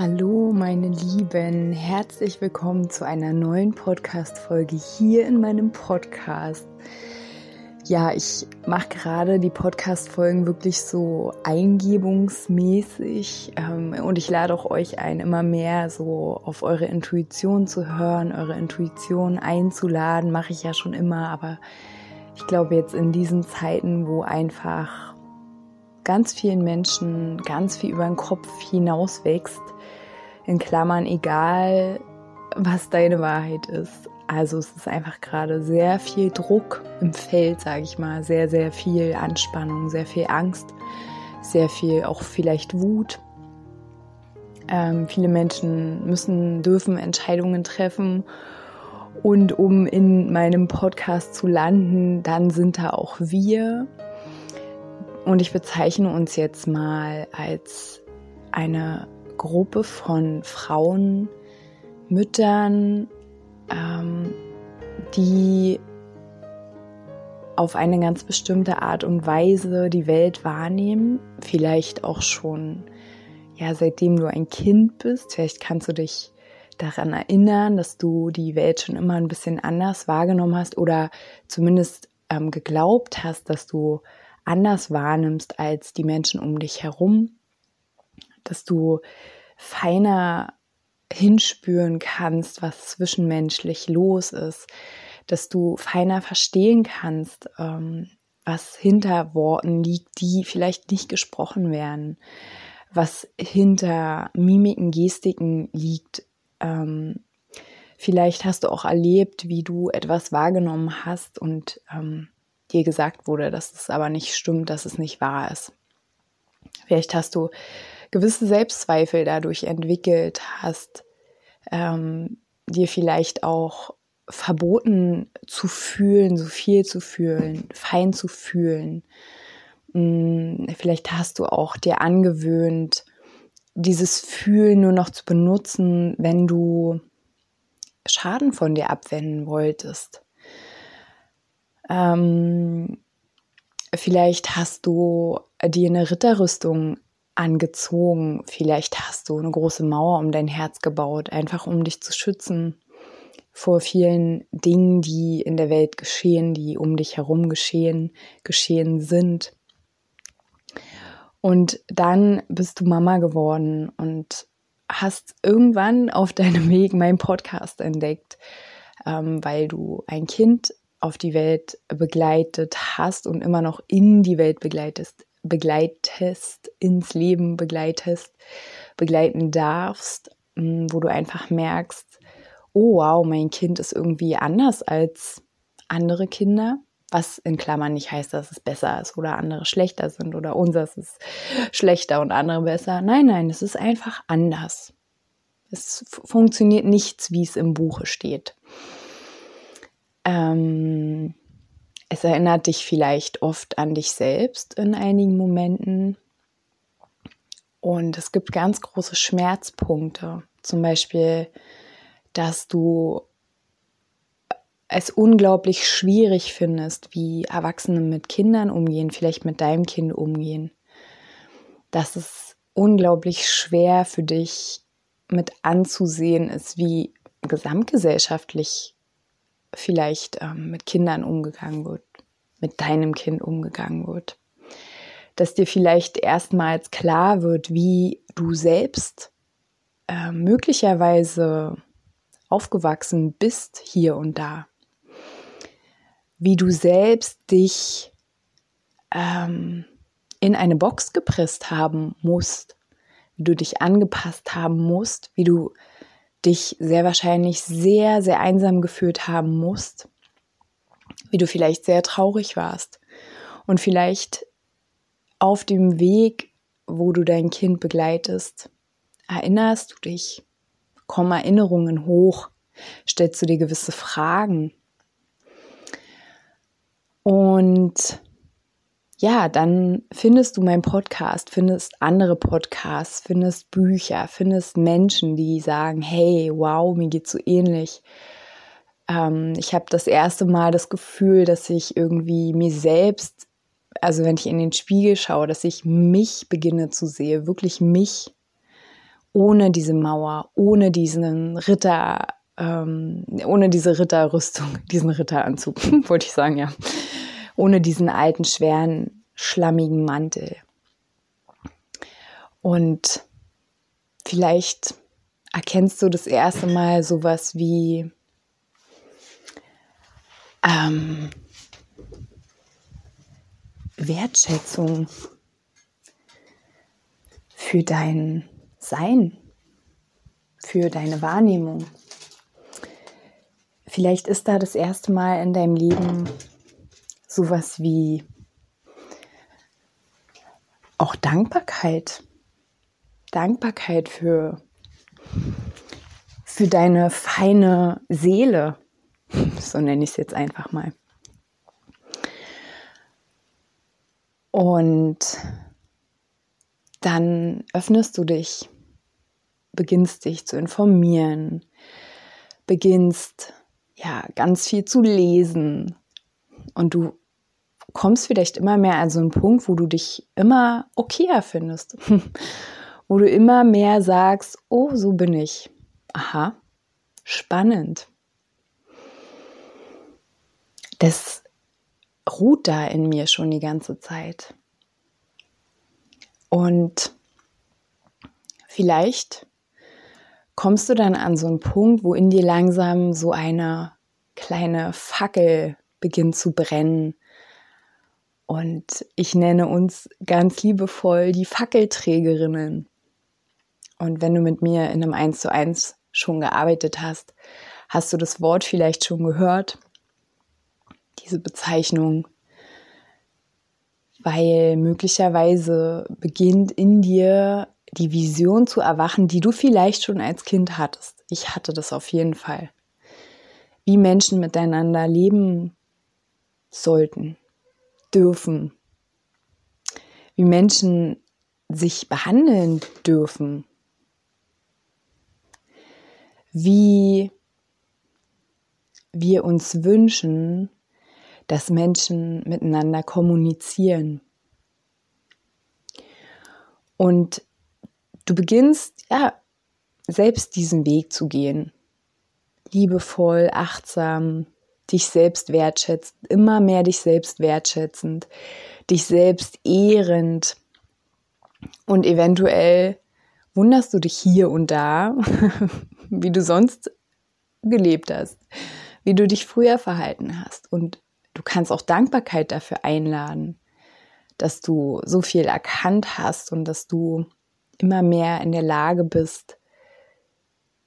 Hallo meine Lieben, herzlich willkommen zu einer neuen Podcast-Folge hier in meinem Podcast. Ja, ich mache gerade die Podcast-Folgen wirklich so eingebungsmäßig ähm, und ich lade auch euch ein, immer mehr so auf eure Intuition zu hören, eure Intuition einzuladen, mache ich ja schon immer, aber ich glaube jetzt in diesen Zeiten, wo einfach ganz vielen Menschen ganz viel über den Kopf hinaus wächst, in Klammern egal, was deine Wahrheit ist. Also es ist einfach gerade sehr viel Druck im Feld, sage ich mal, sehr, sehr viel Anspannung, sehr viel Angst, sehr viel auch vielleicht Wut. Ähm, viele Menschen müssen, dürfen Entscheidungen treffen und um in meinem Podcast zu landen, dann sind da auch wir. Und ich bezeichne uns jetzt mal als eine Gruppe von Frauen, Müttern, ähm, die auf eine ganz bestimmte Art und Weise die Welt wahrnehmen, vielleicht auch schon, ja, seitdem du ein Kind bist, vielleicht kannst du dich daran erinnern, dass du die Welt schon immer ein bisschen anders wahrgenommen hast oder zumindest ähm, geglaubt hast, dass du anders wahrnimmst als die Menschen um dich herum dass du feiner hinspüren kannst, was zwischenmenschlich los ist, dass du feiner verstehen kannst, ähm, was hinter Worten liegt, die vielleicht nicht gesprochen werden, was hinter Mimiken, Gestiken liegt. Ähm, vielleicht hast du auch erlebt, wie du etwas wahrgenommen hast und ähm, dir gesagt wurde, dass es aber nicht stimmt, dass es nicht wahr ist. Vielleicht hast du gewisse Selbstzweifel dadurch entwickelt hast, ähm, dir vielleicht auch verboten zu fühlen, so viel zu fühlen, fein zu fühlen. Hm, vielleicht hast du auch dir angewöhnt, dieses Fühlen nur noch zu benutzen, wenn du Schaden von dir abwenden wolltest. Ähm, vielleicht hast du dir eine Ritterrüstung angezogen. Vielleicht hast du eine große Mauer um dein Herz gebaut, einfach um dich zu schützen vor vielen Dingen, die in der Welt geschehen, die um dich herum geschehen, geschehen sind. Und dann bist du Mama geworden und hast irgendwann auf deinem Weg meinen Podcast entdeckt, ähm, weil du ein Kind auf die Welt begleitet hast und immer noch in die Welt begleitest, begleitest, ins Leben begleitest, begleiten darfst, mm, wo du einfach merkst, oh wow, mein Kind ist irgendwie anders als andere Kinder, was in Klammern nicht heißt, dass es besser ist oder andere schlechter sind oder unseres ist schlechter und andere besser. Nein, nein, es ist einfach anders. Es funktioniert nichts, wie es im Buche steht. Ähm, es erinnert dich vielleicht oft an dich selbst in einigen Momenten. Und es gibt ganz große Schmerzpunkte. Zum Beispiel, dass du es unglaublich schwierig findest, wie Erwachsene mit Kindern umgehen, vielleicht mit deinem Kind umgehen. Dass es unglaublich schwer für dich mit anzusehen ist, wie gesamtgesellschaftlich vielleicht ähm, mit Kindern umgegangen wird, mit deinem Kind umgegangen wird. Dass dir vielleicht erstmals klar wird, wie du selbst äh, möglicherweise aufgewachsen bist hier und da. Wie du selbst dich ähm, in eine Box gepresst haben musst, wie du dich angepasst haben musst, wie du dich sehr wahrscheinlich sehr, sehr einsam gefühlt haben musst, wie du vielleicht sehr traurig warst und vielleicht auf dem Weg, wo du dein Kind begleitest, erinnerst du dich, kommen Erinnerungen hoch, Stellst du dir gewisse Fragen? Und ja, dann findest du meinen Podcast, findest andere Podcasts, findest Bücher, findest Menschen, die sagen, hey, wow, mir geht's so ähnlich. Ähm, ich habe das erste Mal das Gefühl, dass ich irgendwie mir selbst, also wenn ich in den Spiegel schaue, dass ich mich beginne zu sehen, wirklich mich, ohne diese Mauer, ohne diesen Ritter, ähm, ohne diese Ritterrüstung, diesen Ritteranzug, wollte ich sagen, ja ohne diesen alten, schweren, schlammigen Mantel. Und vielleicht erkennst du das erste Mal sowas wie ähm, Wertschätzung für dein Sein, für deine Wahrnehmung. Vielleicht ist da das erste Mal in deinem Leben sowas wie auch Dankbarkeit. Dankbarkeit für, für deine feine Seele. So nenne ich es jetzt einfach mal. Und dann öffnest du dich, beginnst dich zu informieren, beginnst ja ganz viel zu lesen und du kommst vielleicht immer mehr an so einen Punkt, wo du dich immer okayer findest. wo du immer mehr sagst, oh, so bin ich. Aha, spannend. Das ruht da in mir schon die ganze Zeit. Und vielleicht kommst du dann an so einen Punkt, wo in dir langsam so eine kleine Fackel beginnt zu brennen und ich nenne uns ganz liebevoll die Fackelträgerinnen. Und wenn du mit mir in einem 1 zu 1 schon gearbeitet hast, hast du das Wort vielleicht schon gehört, diese Bezeichnung, weil möglicherweise beginnt in dir die Vision zu erwachen, die du vielleicht schon als Kind hattest. Ich hatte das auf jeden Fall. Wie Menschen miteinander leben sollten, dürfen, wie Menschen sich behandeln dürfen, wie wir uns wünschen, dass Menschen miteinander kommunizieren. Und du beginnst ja selbst diesen Weg zu gehen. Liebevoll, achtsam, dich selbst wertschätzt, immer mehr dich selbst wertschätzend, dich selbst ehrend. Und eventuell wunderst du dich hier und da, wie du sonst gelebt hast, wie du dich früher verhalten hast. Und du kannst auch Dankbarkeit dafür einladen, dass du so viel erkannt hast und dass du immer mehr in der Lage bist,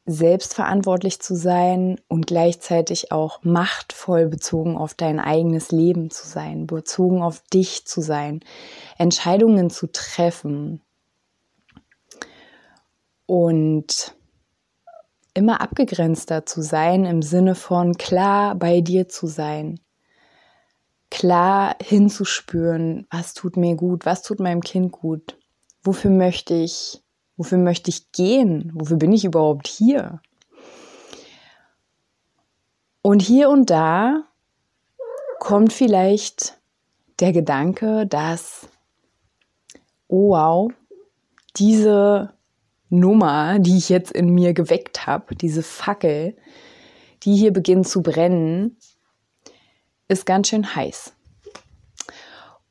selbstverantwortlich zu sein und gleichzeitig auch machtvoll bezogen auf dein eigenes Leben zu sein, bezogen auf dich zu sein, Entscheidungen zu treffen. Und immer abgegrenzter zu sein im Sinne von klar bei dir zu sein, klar hinzuspüren, was tut mir gut, was tut meinem Kind gut, wofür möchte ich Wofür möchte ich gehen? Wofür bin ich überhaupt hier? Und hier und da kommt vielleicht der Gedanke, dass, oh wow, diese Nummer, die ich jetzt in mir geweckt habe, diese Fackel, die hier beginnt zu brennen, ist ganz schön heiß.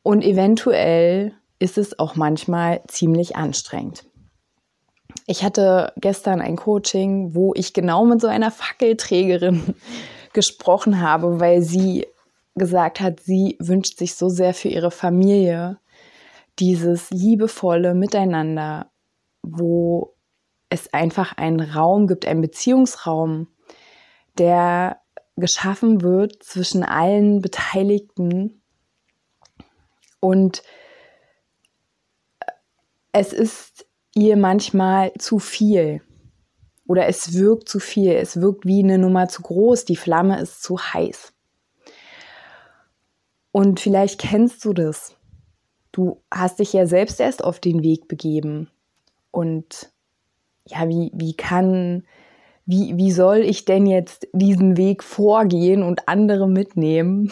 Und eventuell ist es auch manchmal ziemlich anstrengend. Ich hatte gestern ein Coaching, wo ich genau mit so einer Fackelträgerin gesprochen habe, weil sie gesagt hat, sie wünscht sich so sehr für ihre Familie dieses liebevolle Miteinander, wo es einfach einen Raum gibt, einen Beziehungsraum, der geschaffen wird zwischen allen Beteiligten. Und es ist ihr manchmal zu viel Oder es wirkt zu viel, es wirkt wie eine Nummer zu groß, die Flamme ist zu heiß. Und vielleicht kennst du das. Du hast dich ja selbst erst auf den Weg begeben. Und ja, wie, wie kann, wie, wie soll ich denn jetzt diesen Weg vorgehen und andere mitnehmen,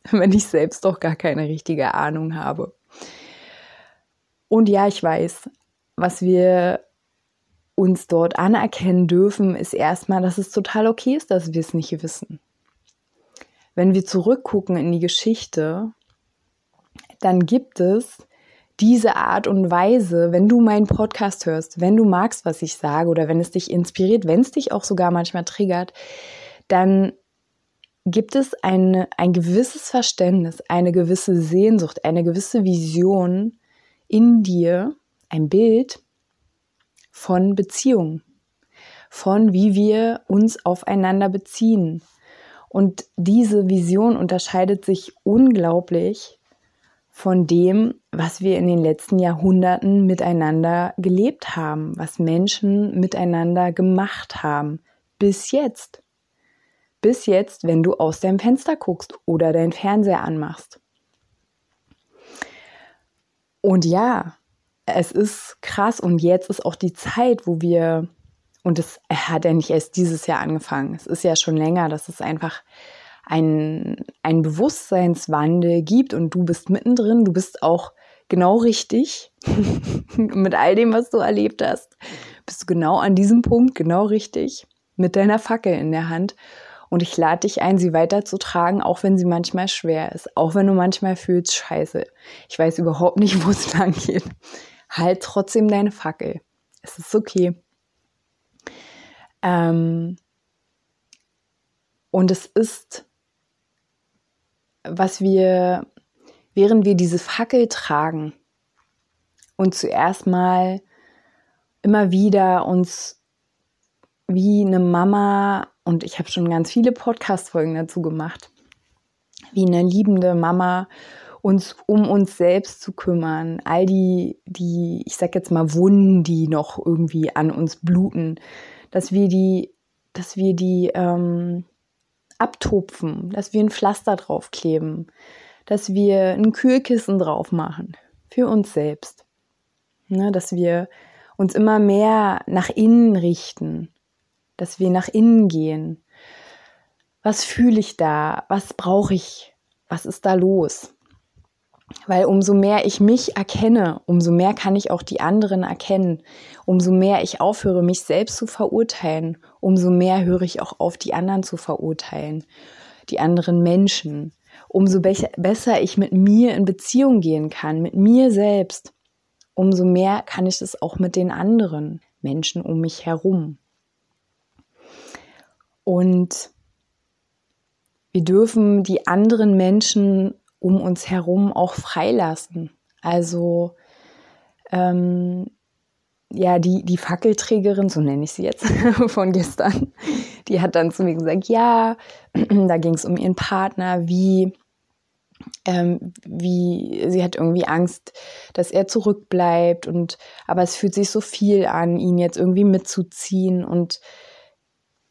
wenn ich selbst doch gar keine richtige Ahnung habe? Und ja, ich weiß, was wir uns dort anerkennen dürfen, ist erstmal, dass es total okay ist, dass wir es nicht wissen. Wenn wir zurückgucken in die Geschichte, dann gibt es diese Art und Weise, wenn du meinen Podcast hörst, wenn du magst, was ich sage oder wenn es dich inspiriert, wenn es dich auch sogar manchmal triggert, dann gibt es ein, ein gewisses Verständnis, eine gewisse Sehnsucht, eine gewisse Vision in dir, ein Bild von Beziehung, von wie wir uns aufeinander beziehen. Und diese Vision unterscheidet sich unglaublich von dem, was wir in den letzten Jahrhunderten miteinander gelebt haben, was Menschen miteinander gemacht haben, bis jetzt. Bis jetzt, wenn du aus deinem Fenster guckst oder deinen Fernseher anmachst. Und ja, es ist krass und jetzt ist auch die Zeit, wo wir, und es hat ja nicht erst dieses Jahr angefangen, es ist ja schon länger, dass es einfach ein, ein Bewusstseinswandel gibt und du bist mittendrin, du bist auch genau richtig mit all dem, was du erlebt hast, bist du genau an diesem Punkt genau richtig mit deiner Fackel in der Hand und ich lade dich ein, sie weiterzutragen, auch wenn sie manchmal schwer ist, auch wenn du manchmal fühlst, scheiße, ich weiß überhaupt nicht, wo es lang geht. Halt trotzdem deine Fackel. Es ist okay. Ähm, und es ist, was wir, während wir diese Fackel tragen und zuerst mal immer wieder uns wie eine Mama und ich habe schon ganz viele Podcast-Folgen dazu gemacht, wie eine liebende Mama uns um uns selbst zu kümmern, all die, die, ich sag jetzt mal, Wunden, die noch irgendwie an uns bluten, dass wir die, dass wir die ähm, abtupfen, dass wir ein Pflaster draufkleben, dass wir ein Kühlkissen drauf machen für uns selbst. Ne, dass wir uns immer mehr nach innen richten, dass wir nach innen gehen. Was fühle ich da? Was brauche ich? Was ist da los? Weil umso mehr ich mich erkenne, umso mehr kann ich auch die anderen erkennen. Umso mehr ich aufhöre, mich selbst zu verurteilen, umso mehr höre ich auch auf, die anderen zu verurteilen, die anderen Menschen. Umso be besser ich mit mir in Beziehung gehen kann, mit mir selbst, umso mehr kann ich es auch mit den anderen Menschen um mich herum. Und wir dürfen die anderen Menschen um uns herum auch freilassen. Also ähm, ja, die, die Fackelträgerin, so nenne ich sie jetzt von gestern, die hat dann zu mir gesagt, ja, da ging es um ihren Partner, wie, ähm, wie, sie hat irgendwie Angst, dass er zurückbleibt und, aber es fühlt sich so viel an, ihn jetzt irgendwie mitzuziehen und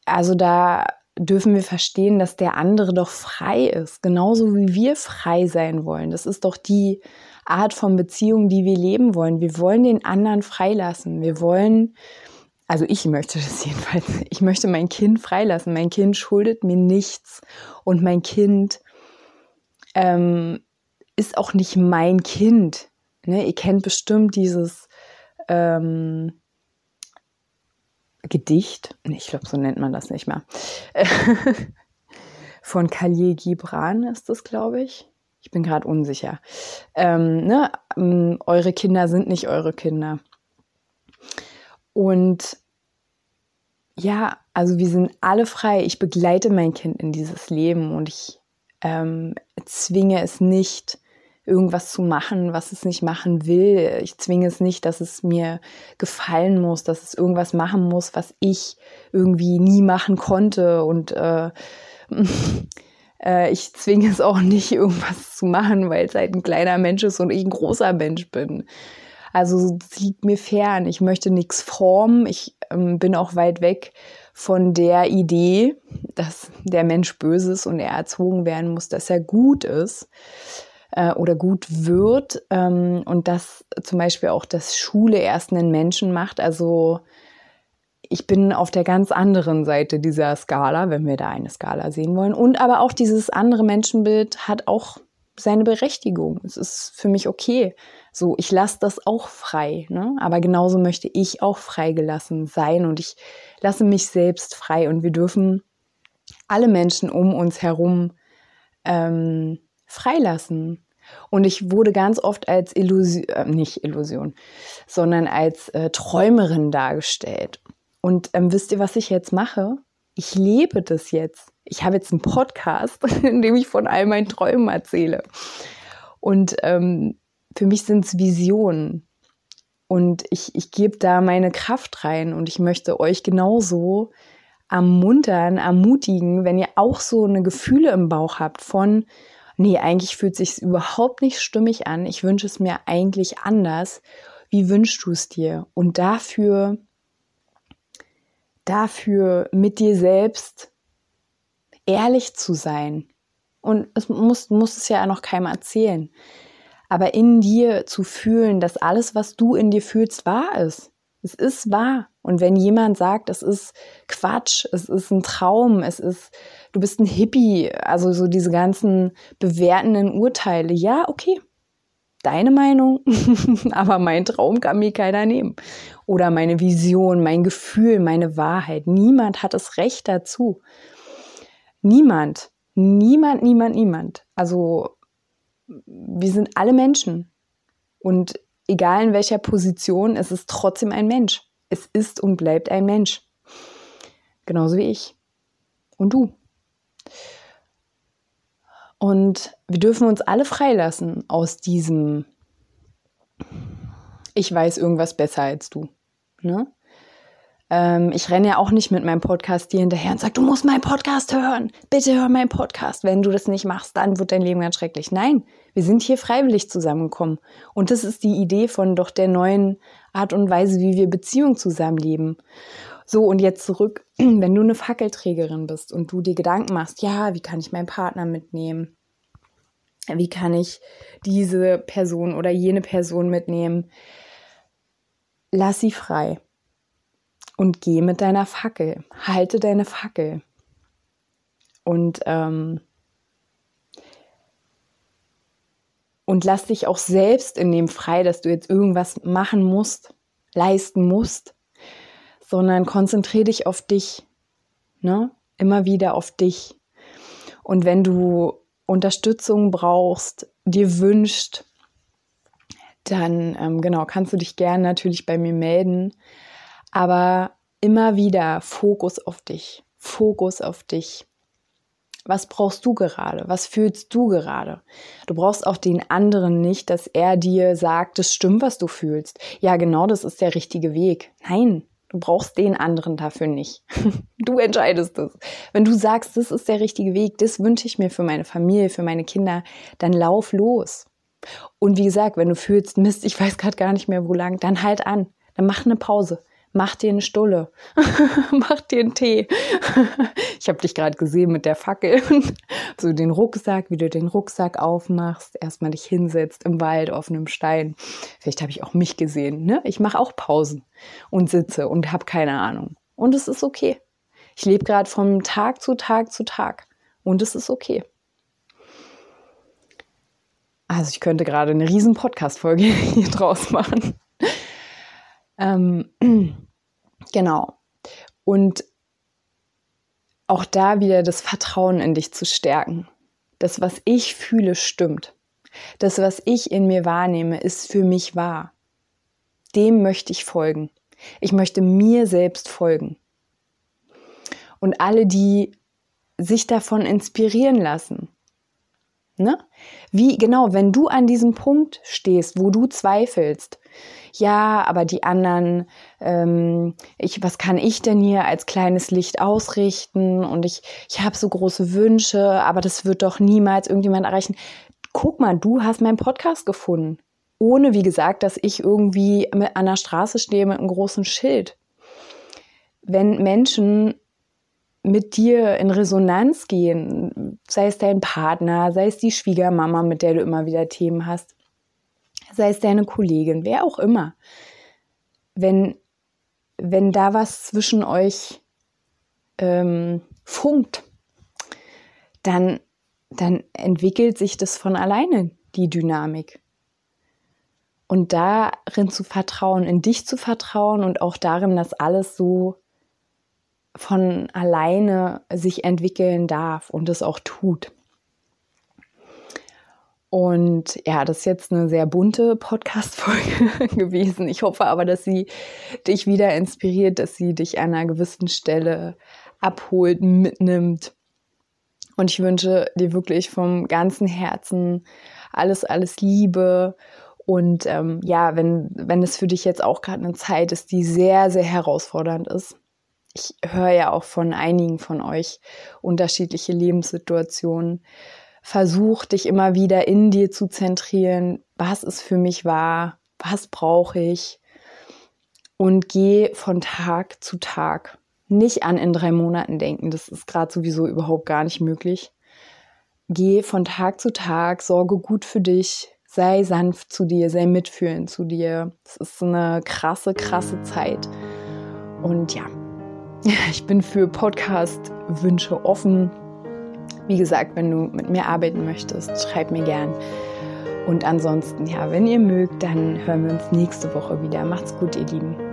also da dürfen wir verstehen, dass der andere doch frei ist, genauso wie wir frei sein wollen. Das ist doch die Art von Beziehung, die wir leben wollen. Wir wollen den anderen freilassen. Wir wollen, also ich möchte das jedenfalls, ich möchte mein Kind freilassen. Mein Kind schuldet mir nichts und mein Kind ähm, ist auch nicht mein Kind. Ne? Ihr kennt bestimmt dieses ähm, Gedicht, ich glaube, so nennt man das nicht mehr, von Khalil Gibran ist das, glaube ich. Ich bin gerade unsicher. Ähm, ne? Ähm, eure Kinder sind nicht eure Kinder. Und ja, also wir sind alle frei. Ich begleite mein Kind in dieses Leben und ich ähm, zwinge es nicht, irgendwas zu machen, was es nicht machen will. Ich zwinge es nicht, dass es mir gefallen muss, dass es irgendwas machen muss, was ich irgendwie nie machen konnte. Und äh, äh, ich zwinge es auch nicht, irgendwas zu machen, weil es halt ein kleiner Mensch ist und ich ein großer Mensch bin. Also es liegt mir fern. Ich möchte nichts formen. Ich ähm, bin auch weit weg von der Idee, dass der Mensch böse ist und er erzogen werden muss, dass er gut ist äh, oder gut wird ähm, und dass zum Beispiel auch das Schule erst einen Menschen macht. Also ich bin auf der ganz anderen Seite dieser Skala, wenn wir da eine Skala sehen wollen. Und aber auch dieses andere Menschenbild hat auch seine Berechtigung. Es ist für mich okay. So, ich lasse das auch frei. Ne? Aber genauso möchte ich auch freigelassen sein und ich lasse mich selbst frei. Und wir dürfen alle Menschen um uns herum ähm, freilassen. Und ich wurde ganz oft als Illusion, äh, nicht Illusion, sondern als äh, Träumerin dargestellt. Und ähm, wisst ihr, was ich jetzt mache? Ich lebe das jetzt. Ich habe jetzt einen Podcast, in dem ich von all meinen Träumen erzähle. Und ähm, für mich sind es Visionen. Und ich, ich gebe da meine Kraft rein und ich möchte euch genauso ermuntern, ermutigen, wenn ihr auch so eine Gefühle im Bauch habt von, nee, eigentlich fühlt sich überhaupt nicht stimmig an. Ich wünsche es mir eigentlich anders. Wie wünschst du es dir? Und dafür dafür, mit dir selbst ehrlich zu sein. Und es muss, muss es ja noch keinem erzählen. Aber in dir zu fühlen, dass alles, was du in dir fühlst, wahr ist. Es ist wahr. Und wenn jemand sagt, es ist Quatsch, es ist ein Traum, es ist, du bist ein Hippie, also so diese ganzen bewertenden Urteile, ja, okay, deine Meinung, aber mein Traum kann mir keiner nehmen. Oder meine Vision, mein Gefühl, meine Wahrheit. Niemand hat das Recht dazu. Niemand, niemand, niemand, niemand. Also wir sind alle Menschen. Und egal in welcher Position, es ist trotzdem ein Mensch. Es ist und bleibt ein Mensch. Genauso wie ich. Und du. Und wir dürfen uns alle freilassen aus diesem, ich weiß irgendwas besser als du. Ne? Ähm, ich renne ja auch nicht mit meinem Podcast dir hinterher und sage, du musst meinen Podcast hören. Bitte hör meinen Podcast. Wenn du das nicht machst, dann wird dein Leben ganz schrecklich. Nein, wir sind hier freiwillig zusammengekommen. Und das ist die Idee von doch der neuen Art und Weise, wie wir Beziehungen zusammenleben. So, und jetzt zurück, wenn du eine Fackelträgerin bist und du dir Gedanken machst, ja, wie kann ich meinen Partner mitnehmen? Wie kann ich diese Person oder jene Person mitnehmen? Lass sie frei und geh mit deiner Fackel. Halte deine Fackel. Und, ähm, und lass dich auch selbst in dem frei, dass du jetzt irgendwas machen musst, leisten musst, sondern konzentriere dich auf dich. Ne? Immer wieder auf dich. Und wenn du Unterstützung brauchst, dir wünscht, dann ähm, genau kannst du dich gerne natürlich bei mir melden. Aber immer wieder Fokus auf dich. Fokus auf dich. Was brauchst du gerade? Was fühlst du gerade? Du brauchst auch den anderen nicht, dass er dir sagt, das stimmt, was du fühlst. Ja, genau, das ist der richtige Weg. Nein, Du brauchst den anderen dafür nicht. Du entscheidest es. Wenn du sagst, das ist der richtige Weg, das wünsche ich mir für meine Familie, für meine Kinder, dann lauf los. Und wie gesagt, wenn du fühlst, Mist, ich weiß gerade gar nicht mehr, wo lang, dann halt an. Dann mach eine Pause mach dir eine Stulle, mach dir einen Tee. ich habe dich gerade gesehen mit der Fackel. so den Rucksack, wie du den Rucksack aufmachst, erstmal dich hinsetzt im Wald auf einem Stein. Vielleicht habe ich auch mich gesehen. Ne? Ich mache auch Pausen und sitze und habe keine Ahnung. Und es ist okay. Ich lebe gerade von Tag zu Tag zu Tag. Und es ist okay. Also ich könnte gerade eine riesen Podcast-Folge hier draus machen. Ähm, genau. Und auch da wieder das Vertrauen in dich zu stärken. Das, was ich fühle, stimmt. Das, was ich in mir wahrnehme, ist für mich wahr. Dem möchte ich folgen. Ich möchte mir selbst folgen. Und alle, die sich davon inspirieren lassen, Ne? Wie genau, wenn du an diesem Punkt stehst, wo du zweifelst, ja, aber die anderen, ähm, ich, was kann ich denn hier als kleines Licht ausrichten? Und ich, ich habe so große Wünsche, aber das wird doch niemals irgendjemand erreichen. Guck mal, du hast meinen Podcast gefunden. ohne, wie gesagt, dass ich irgendwie an der Straße stehe mit einem großen Schild. Wenn Menschen mit dir in Resonanz gehen, sei es dein Partner, sei es die Schwiegermama, mit der du immer wieder Themen hast, sei es deine Kollegin, wer auch immer. Wenn, wenn da was zwischen euch ähm, funkt, dann, dann entwickelt sich das von alleine, die Dynamik. Und darin zu vertrauen, in dich zu vertrauen und auch darin, dass alles so von alleine sich entwickeln darf und es auch tut. Und ja, das ist jetzt eine sehr bunte Podcast-Folge gewesen. Ich hoffe aber, dass sie dich wieder inspiriert, dass sie dich an einer gewissen Stelle abholt, mitnimmt. Und ich wünsche dir wirklich vom ganzen Herzen alles, alles Liebe. Und ähm, ja, wenn, wenn es für dich jetzt auch gerade eine Zeit ist, die sehr, sehr herausfordernd ist, ich höre ja auch von einigen von euch unterschiedliche Lebenssituationen. Versuch dich immer wieder in dir zu zentrieren. Was ist für mich wahr? Was brauche ich? Und geh von Tag zu Tag. Nicht an in drei Monaten denken. Das ist gerade sowieso überhaupt gar nicht möglich. Geh von Tag zu Tag, sorge gut für dich, sei sanft zu dir, sei mitfühlend zu dir. Es ist eine krasse, krasse Zeit. Und ja, Ich bin für Podcast-Wünsche offen. Wie gesagt, wenn du mit mir arbeiten möchtest, schreib mir gern. Und ansonsten, ja, wenn ihr mögt, dann hören wir uns nächste Woche wieder. Macht's gut, ihr Lieben.